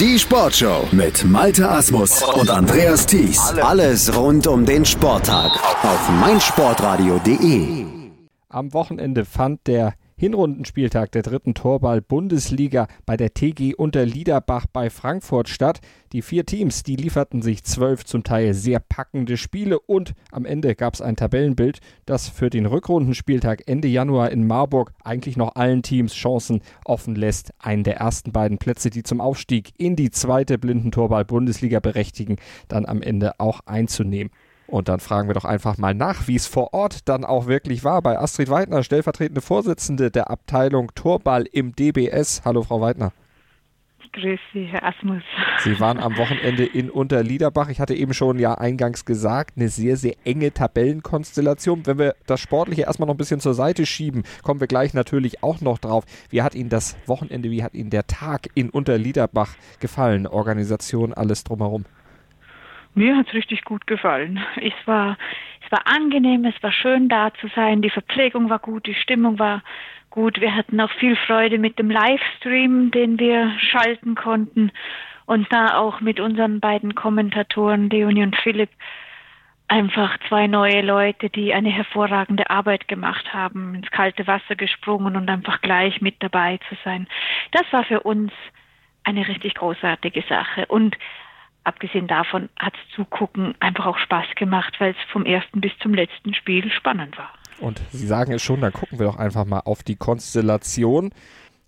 Die Sportshow mit Malte Asmus und Andreas Thies. Alles rund um den Sporttag auf meinsportradio.de. Am Wochenende fand der Hinrundenspieltag der dritten Torball-Bundesliga bei der TG Unterliederbach bei Frankfurt statt. Die vier Teams, die lieferten sich zwölf zum Teil sehr packende Spiele und am Ende gab es ein Tabellenbild, das für den Rückrundenspieltag Ende Januar in Marburg eigentlich noch allen Teams Chancen offen lässt, einen der ersten beiden Plätze, die zum Aufstieg in die zweite Blindentorball-Bundesliga berechtigen, dann am Ende auch einzunehmen. Und dann fragen wir doch einfach mal nach, wie es vor Ort dann auch wirklich war bei Astrid Weidner, stellvertretende Vorsitzende der Abteilung Torball im DBS. Hallo, Frau Weidner. Grüß Sie, Herr Asmus. Sie waren am Wochenende in Unterliederbach. Ich hatte eben schon ja eingangs gesagt, eine sehr, sehr enge Tabellenkonstellation. Wenn wir das Sportliche erstmal noch ein bisschen zur Seite schieben, kommen wir gleich natürlich auch noch drauf. Wie hat Ihnen das Wochenende, wie hat Ihnen der Tag in Unterliederbach gefallen? Organisation, alles drumherum? Mir hat es richtig gut gefallen. Es war, es war angenehm, es war schön da zu sein, die Verpflegung war gut, die Stimmung war gut. Wir hatten auch viel Freude mit dem Livestream, den wir schalten konnten und da auch mit unseren beiden Kommentatoren, Leonie und Philipp, einfach zwei neue Leute, die eine hervorragende Arbeit gemacht haben, ins kalte Wasser gesprungen und einfach gleich mit dabei zu sein. Das war für uns eine richtig großartige Sache. Und abgesehen davon hat es Zugucken einfach auch Spaß gemacht, weil es vom ersten bis zum letzten Spiel spannend war. Und Sie sagen es schon, dann gucken wir doch einfach mal auf die Konstellation.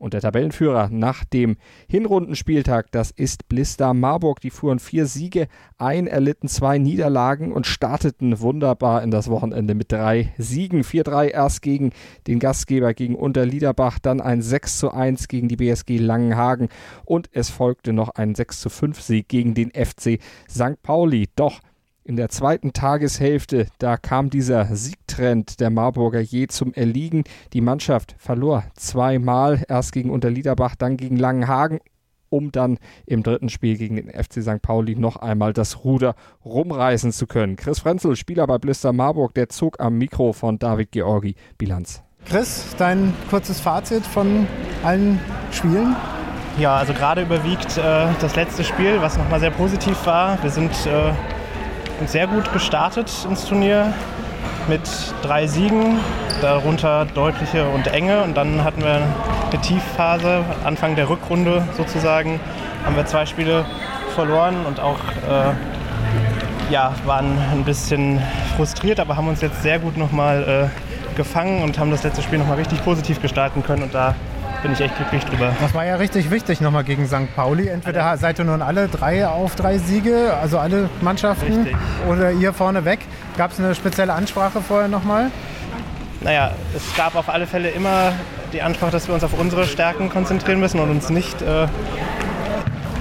Und der Tabellenführer nach dem Hinrundenspieltag, das ist Blister Marburg. Die fuhren vier Siege ein, erlitten zwei Niederlagen und starteten wunderbar in das Wochenende mit drei Siegen. 4-3 erst gegen den Gastgeber, gegen Unterliederbach, dann ein 6-1 gegen die BSG Langenhagen und es folgte noch ein 6-5 Sieg gegen den FC St. Pauli. Doch in der zweiten Tageshälfte, da kam dieser Siegtrend der Marburger je zum Erliegen. Die Mannschaft verlor zweimal, erst gegen Unterliederbach, dann gegen Langenhagen, um dann im dritten Spiel gegen den FC St. Pauli noch einmal das Ruder rumreißen zu können. Chris Frenzel, Spieler bei Blister Marburg, der zog am Mikro von David Georgi Bilanz. Chris, dein kurzes Fazit von allen Spielen? Ja, also gerade überwiegt äh, das letzte Spiel, was nochmal sehr positiv war. Wir sind äh, sehr gut gestartet ins Turnier mit drei Siegen, darunter deutliche und enge. Und dann hatten wir eine Tiefphase, Anfang der Rückrunde sozusagen, haben wir zwei Spiele verloren und auch äh, ja, waren ein bisschen frustriert, aber haben uns jetzt sehr gut nochmal äh, gefangen und haben das letzte Spiel nochmal richtig positiv gestalten können. Und da bin ich echt glücklich drüber. Das war ja richtig wichtig nochmal gegen St. Pauli. Entweder seid ihr nun alle drei auf drei Siege, also alle Mannschaften, richtig. oder ihr vorne weg. Gab es eine spezielle Ansprache vorher nochmal? Naja, es gab auf alle Fälle immer die Ansprache, dass wir uns auf unsere Stärken konzentrieren müssen und uns nicht äh,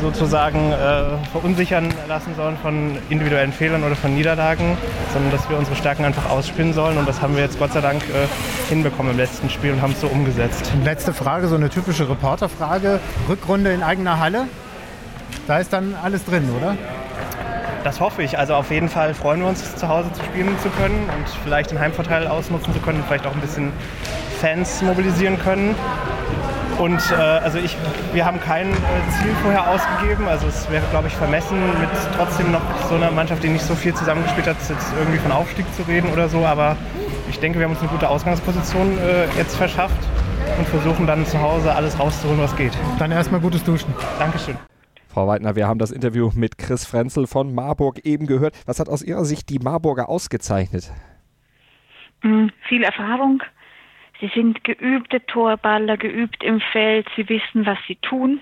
sozusagen äh, verunsichern lassen sollen von individuellen Fehlern oder von Niederlagen, sondern dass wir unsere Stärken einfach ausspielen sollen. Und das haben wir jetzt Gott sei Dank äh, hinbekommen im letzten Spiel und haben es so umgesetzt. Letzte Frage, so eine typische Reporterfrage. Rückrunde in eigener Halle. Da ist dann alles drin, oder? Das hoffe ich. Also auf jeden Fall freuen wir uns, zu Hause zu spielen zu können und vielleicht den Heimvorteil ausnutzen zu können und vielleicht auch ein bisschen Fans mobilisieren können. Und äh, also ich, wir haben kein äh, Ziel vorher ausgegeben. Also es wäre, glaube ich, vermessen, mit trotzdem noch so einer Mannschaft, die nicht so viel zusammengespielt hat, jetzt irgendwie von Aufstieg zu reden oder so. Aber ich denke, wir haben uns eine gute Ausgangsposition äh, jetzt verschafft und versuchen dann zu Hause alles rauszuholen, was geht. Dann erstmal gutes Duschen. Dankeschön. Frau Weidner, wir haben das Interview mit Chris Frenzel von Marburg eben gehört. Was hat aus Ihrer Sicht die Marburger ausgezeichnet? Mhm, viel Erfahrung, Sie sind geübte Torballer, geübt im Feld, sie wissen, was sie tun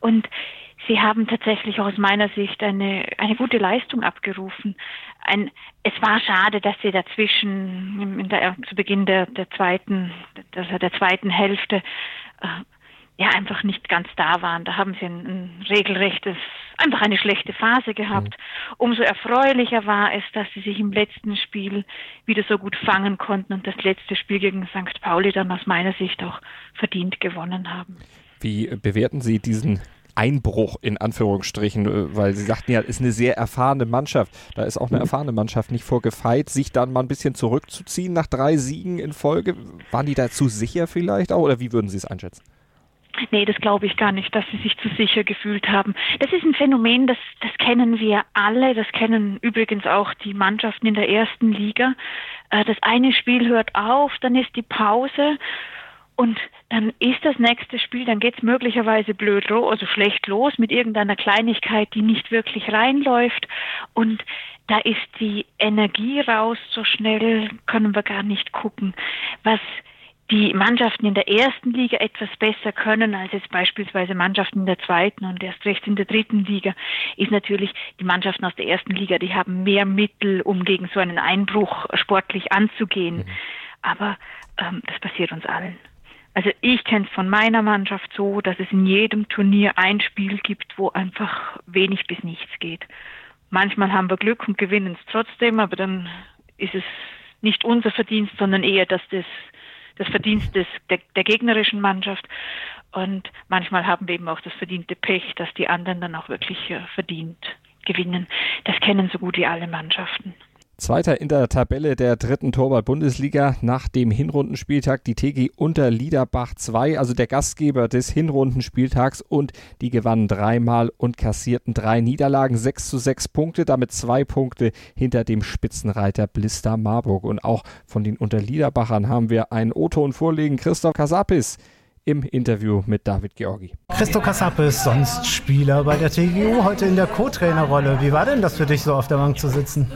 und sie haben tatsächlich aus meiner Sicht eine, eine gute Leistung abgerufen. Ein, es war schade, dass sie dazwischen der, zu Beginn der, der zweiten, der, der zweiten Hälfte äh, ja einfach nicht ganz da waren. Da haben sie ein, ein regelrechtes, einfach eine schlechte Phase gehabt. Mhm. Umso erfreulicher war es, dass sie sich im letzten Spiel wieder so gut fangen konnten und das letzte Spiel gegen St. Pauli dann aus meiner Sicht auch verdient gewonnen haben. Wie bewerten Sie diesen Einbruch in Anführungsstrichen, weil Sie sagten ja, ist eine sehr erfahrene Mannschaft. Da ist auch eine erfahrene Mannschaft nicht vorgefeit, sich dann mal ein bisschen zurückzuziehen nach drei Siegen in Folge. Waren die da zu sicher vielleicht auch oder wie würden Sie es einschätzen? Nee, das glaube ich gar nicht, dass sie sich zu sicher gefühlt haben. Das ist ein Phänomen, das, das kennen wir alle, das kennen übrigens auch die Mannschaften in der ersten Liga. Äh, das eine Spiel hört auf, dann ist die Pause und dann ist das nächste Spiel, dann geht es möglicherweise blöd, also schlecht los mit irgendeiner Kleinigkeit, die nicht wirklich reinläuft. Und da ist die Energie raus, so schnell können wir gar nicht gucken. Was die Mannschaften in der ersten Liga etwas besser können als jetzt beispielsweise Mannschaften in der zweiten und erst recht in der dritten Liga, ist natürlich die Mannschaften aus der ersten Liga, die haben mehr Mittel, um gegen so einen Einbruch sportlich anzugehen. Mhm. Aber ähm, das passiert uns allen. Also ich kenne es von meiner Mannschaft so, dass es in jedem Turnier ein Spiel gibt, wo einfach wenig bis nichts geht. Manchmal haben wir Glück und gewinnen es trotzdem, aber dann ist es nicht unser Verdienst, sondern eher, dass das das Verdienst des, der, der gegnerischen Mannschaft. Und manchmal haben wir eben auch das verdiente Pech, dass die anderen dann auch wirklich äh, verdient gewinnen. Das kennen so gut wie alle Mannschaften. Zweiter in der Tabelle der dritten Torwart-Bundesliga nach dem Hinrundenspieltag die TG unter Liederbach 2, also der Gastgeber des Hinrundenspieltags und die gewannen dreimal und kassierten drei Niederlagen, 6 zu 6 Punkte, damit zwei Punkte hinter dem Spitzenreiter Blister Marburg. Und auch von den Unterliederbachern haben wir einen O-Ton vorlegen. Christoph Kasapis im Interview mit David Georgi. Christo Kassapis, sonst Spieler bei der TGU, heute in der Co-Trainerrolle. Wie war denn das für dich, so auf der Bank zu sitzen?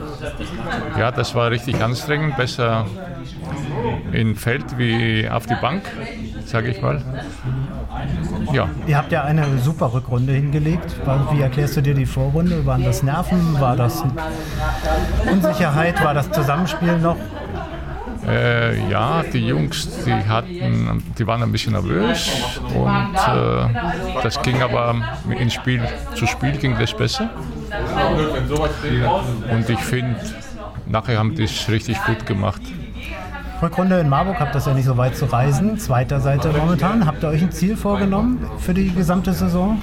Ja, das war richtig anstrengend. Besser im Feld wie auf die Bank, sage ich mal. Ja. Ihr habt ja eine super Rückrunde hingelegt. Wie erklärst du dir die Vorrunde? Waren das Nerven? War das Unsicherheit? War das Zusammenspiel noch? Äh, ja, die Jungs, die hatten, die waren ein bisschen nervös und äh, das ging aber im Spiel zu Spiel ging das besser. Und ich finde, nachher haben die es richtig gut gemacht. Rückrunde in Marburg habt das ja nicht so weit zu reisen. Zweiter Seite momentan. Habt ihr euch ein Ziel vorgenommen für die gesamte Saison?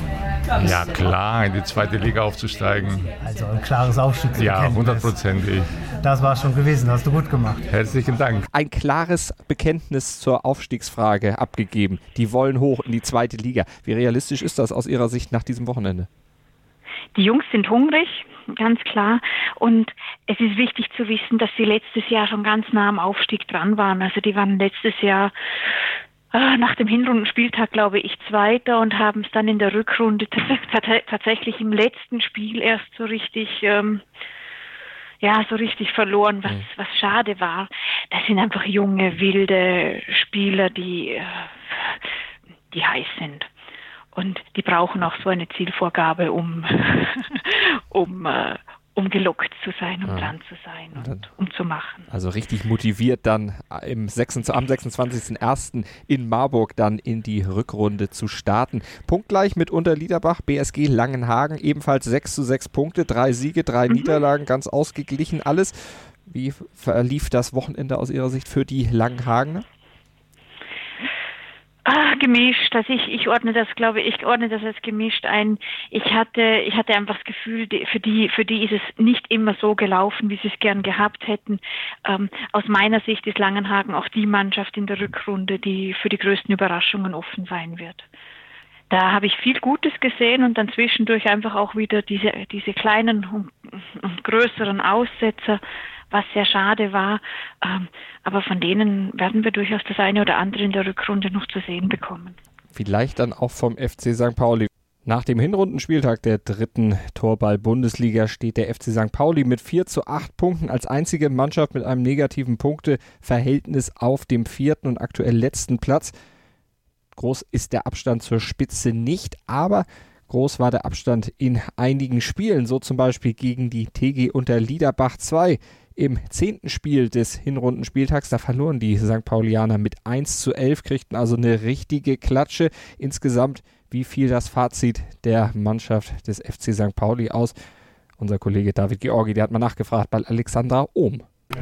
Ja, klar, in die zweite Liga aufzusteigen. Also ein klares Aufstiegsziel. Ja, hundertprozentig. Das war schon gewesen, hast du gut gemacht. Herzlichen Dank. Ein klares Bekenntnis zur Aufstiegsfrage abgegeben. Die wollen hoch in die zweite Liga. Wie realistisch ist das aus Ihrer Sicht nach diesem Wochenende? Die Jungs sind hungrig, ganz klar. Und es ist wichtig zu wissen, dass sie letztes Jahr schon ganz nah am Aufstieg dran waren. Also die waren letztes Jahr ah, nach dem Hinrundenspieltag, glaube ich, Zweiter und haben es dann in der Rückrunde tatsächlich im letzten Spiel erst so richtig ähm, ja, so richtig verloren, was, mhm. was schade war. Das sind einfach junge, wilde Spieler, die, äh, die heiß sind. Und die brauchen auch so eine Zielvorgabe, um, um, äh, um gelockt zu sein, um ja. dran zu sein und, und um zu machen. Also richtig motiviert dann im 26, am 26.01. in Marburg dann in die Rückrunde zu starten. Punktgleich mit Unterliederbach, BSG Langenhagen, ebenfalls 6 zu 6 Punkte, drei Siege, drei mhm. Niederlagen, ganz ausgeglichen alles. Wie verlief das Wochenende aus Ihrer Sicht für die Langenhagener? Ah, gemischt. Also ich, ich ordne das, glaube ich, ordne das als gemischt ein. Ich hatte, ich hatte einfach das Gefühl, für die, für die ist es nicht immer so gelaufen, wie sie es gern gehabt hätten. Ähm, aus meiner Sicht ist Langenhagen auch die Mannschaft in der Rückrunde, die für die größten Überraschungen offen sein wird. Da habe ich viel Gutes gesehen und dann zwischendurch einfach auch wieder diese, diese kleinen und, und größeren Aussetzer was sehr schade war. Ähm, aber von denen werden wir durchaus das eine oder andere in der Rückrunde noch zu sehen bekommen. Vielleicht dann auch vom FC St. Pauli. Nach dem Hinrundenspieltag der dritten Torball-Bundesliga steht der FC St. Pauli mit 4 zu 8 Punkten als einzige Mannschaft mit einem negativen Punkteverhältnis auf dem vierten und aktuell letzten Platz. Groß ist der Abstand zur Spitze nicht, aber groß war der Abstand in einigen Spielen, so zum Beispiel gegen die TG unter Liederbach 2 im zehnten Spiel des Hinrundenspieltags. Da verloren die St. Paulianer mit 1 zu 11, kriegten also eine richtige Klatsche. Insgesamt, wie fiel das Fazit der Mannschaft des FC St. Pauli aus? Unser Kollege David Georgi, der hat mal nachgefragt bei Alexandra Ohm.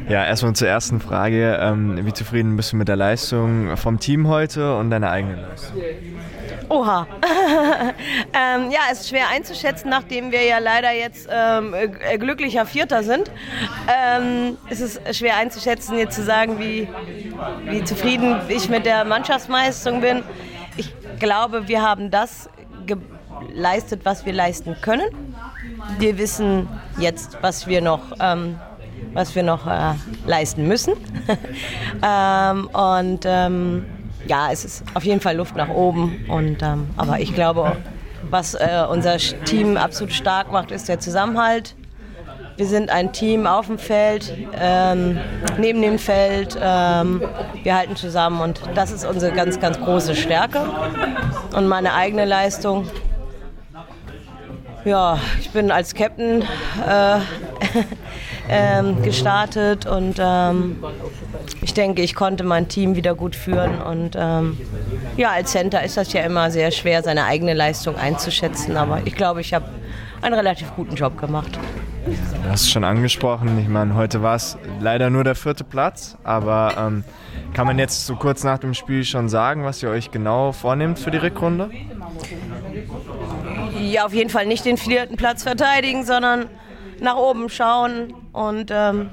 Ja, erstmal zur ersten Frage. Ähm, wie zufrieden bist du mit der Leistung vom Team heute und deiner eigenen Leistung? Oha. ähm, ja, es ist schwer einzuschätzen, nachdem wir ja leider jetzt ähm, äh, glücklicher Vierter sind. Ähm, es ist schwer einzuschätzen, jetzt zu sagen, wie, wie zufrieden ich mit der Mannschaftsleistung bin. Ich glaube, wir haben das geleistet, was wir leisten können. Wir wissen jetzt, was wir noch, ähm, was wir noch äh, leisten müssen. ähm, und ähm, ja, es ist auf jeden Fall Luft nach oben. Und, ähm, aber ich glaube, was äh, unser Team absolut stark macht, ist der Zusammenhalt. Wir sind ein Team auf dem Feld, ähm, neben dem Feld. Ähm, wir halten zusammen und das ist unsere ganz, ganz große Stärke. Und meine eigene Leistung. Ja, ich bin als Captain äh, ähm, gestartet und ähm, ich denke, ich konnte mein Team wieder gut führen. Und ähm, ja, als Center ist das ja immer sehr schwer, seine eigene Leistung einzuschätzen. Aber ich glaube, ich habe einen relativ guten Job gemacht. Du hast es schon angesprochen. Ich meine, heute war es leider nur der vierte Platz. Aber ähm, kann man jetzt so kurz nach dem Spiel schon sagen, was ihr euch genau vornehmt für die Rückrunde? Ja, auf jeden Fall nicht den vierten Platz verteidigen, sondern nach oben schauen und ähm,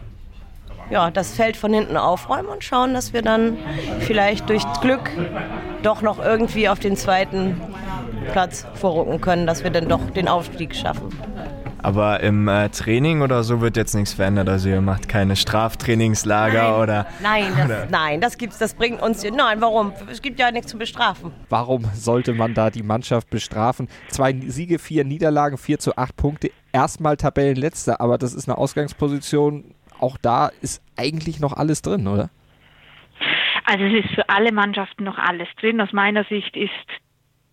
ja, das Feld von hinten aufräumen und schauen, dass wir dann vielleicht durch Glück doch noch irgendwie auf den zweiten Platz vorrücken können, dass wir dann doch den Aufstieg schaffen. Aber im äh, Training oder so wird jetzt nichts verändert. Also ihr macht keine Straftrainingslager nein, oder. Nein, das, oder? nein, das gibt's, das bringt uns. Nein, warum? Es gibt ja nichts zu bestrafen. Warum sollte man da die Mannschaft bestrafen? Zwei Siege, vier Niederlagen, vier zu acht Punkte. Erstmal Tabellenletzter, aber das ist eine Ausgangsposition. Auch da ist eigentlich noch alles drin, oder? Also es ist für alle Mannschaften noch alles drin. Aus meiner Sicht ist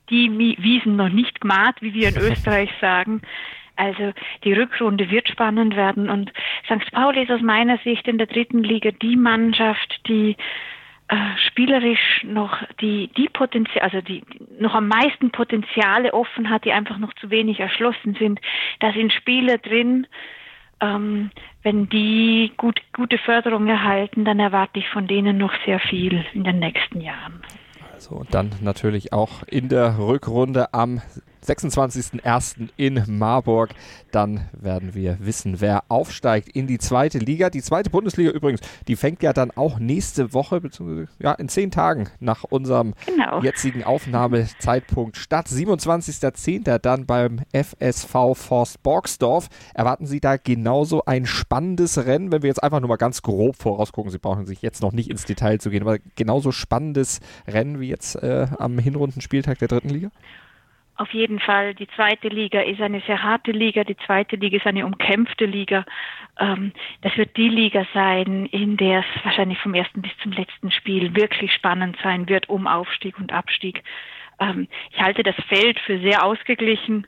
die Wiesen noch nicht gemacht, wie wir in Österreich sagen. Also die Rückrunde wird spannend werden und St. Pauli ist aus meiner Sicht in der dritten Liga die Mannschaft, die äh, spielerisch noch die die Potenzial, also die noch am meisten Potenziale offen hat, die einfach noch zu wenig erschlossen sind. Da sind Spieler drin. Ähm, wenn die gut, gute Förderung erhalten, dann erwarte ich von denen noch sehr viel in den nächsten Jahren. Also und dann natürlich auch in der Rückrunde am 26.01. in Marburg. Dann werden wir wissen, wer aufsteigt in die zweite Liga. Die zweite Bundesliga übrigens, die fängt ja dann auch nächste Woche, beziehungsweise ja, in zehn Tagen nach unserem genau. jetzigen Aufnahmezeitpunkt statt. 27.10. dann beim FSV Forst Borgsdorf. Erwarten Sie da genauso ein spannendes Rennen, wenn wir jetzt einfach nur mal ganz grob vorausgucken. Sie brauchen sich jetzt noch nicht ins Detail zu gehen, aber genauso spannendes Rennen wie jetzt äh, am Hinrundenspieltag der dritten Liga? Auf jeden Fall, die zweite Liga ist eine sehr harte Liga, die zweite Liga ist eine umkämpfte Liga. Ähm, das wird die Liga sein, in der es wahrscheinlich vom ersten bis zum letzten Spiel wirklich spannend sein wird um Aufstieg und Abstieg. Ähm, ich halte das Feld für sehr ausgeglichen.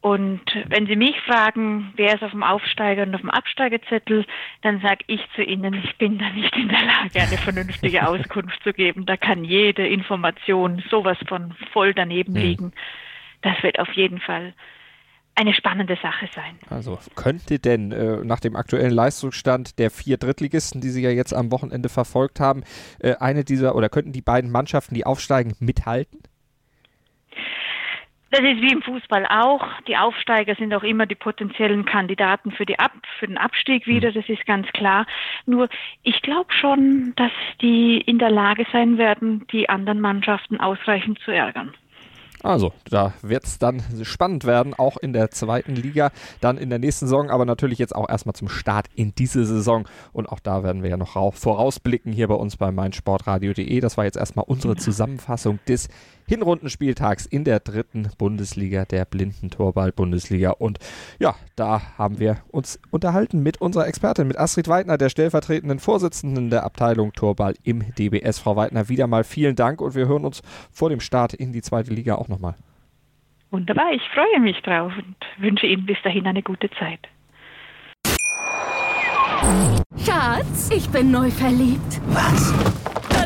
Und wenn Sie mich fragen, wer ist auf dem Aufsteiger und auf dem Absteigerzettel, dann sage ich zu Ihnen, ich bin da nicht in der Lage, eine vernünftige Auskunft zu geben. Da kann jede Information sowas von voll daneben mhm. Das wird auf jeden Fall eine spannende Sache sein. Also könnte denn äh, nach dem aktuellen Leistungsstand der vier Drittligisten, die Sie ja jetzt am Wochenende verfolgt haben, äh, eine dieser oder könnten die beiden Mannschaften, die aufsteigen, mithalten? Das ist wie im Fußball auch. Die Aufsteiger sind auch immer die potenziellen Kandidaten für, die Ab für den Abstieg wieder, hm. das ist ganz klar. Nur ich glaube schon, dass die in der Lage sein werden, die anderen Mannschaften ausreichend zu ärgern. Also, da wird es dann spannend werden, auch in der zweiten Liga, dann in der nächsten Saison, aber natürlich jetzt auch erstmal zum Start in diese Saison. Und auch da werden wir ja noch vorausblicken hier bei uns bei meinsportradio.de. Das war jetzt erstmal unsere Zusammenfassung des Hinrundenspieltags in der dritten Bundesliga, der Blindentorball-Bundesliga. Und ja, da haben wir uns unterhalten mit unserer Expertin, mit Astrid Weidner, der stellvertretenden Vorsitzenden der Abteilung Torball im DBS. Frau Weidner, wieder mal vielen Dank und wir hören uns vor dem Start in die zweite Liga auch nochmal. Wunderbar, ich freue mich drauf und wünsche Ihnen bis dahin eine gute Zeit. Schatz, ich bin neu verliebt. Was?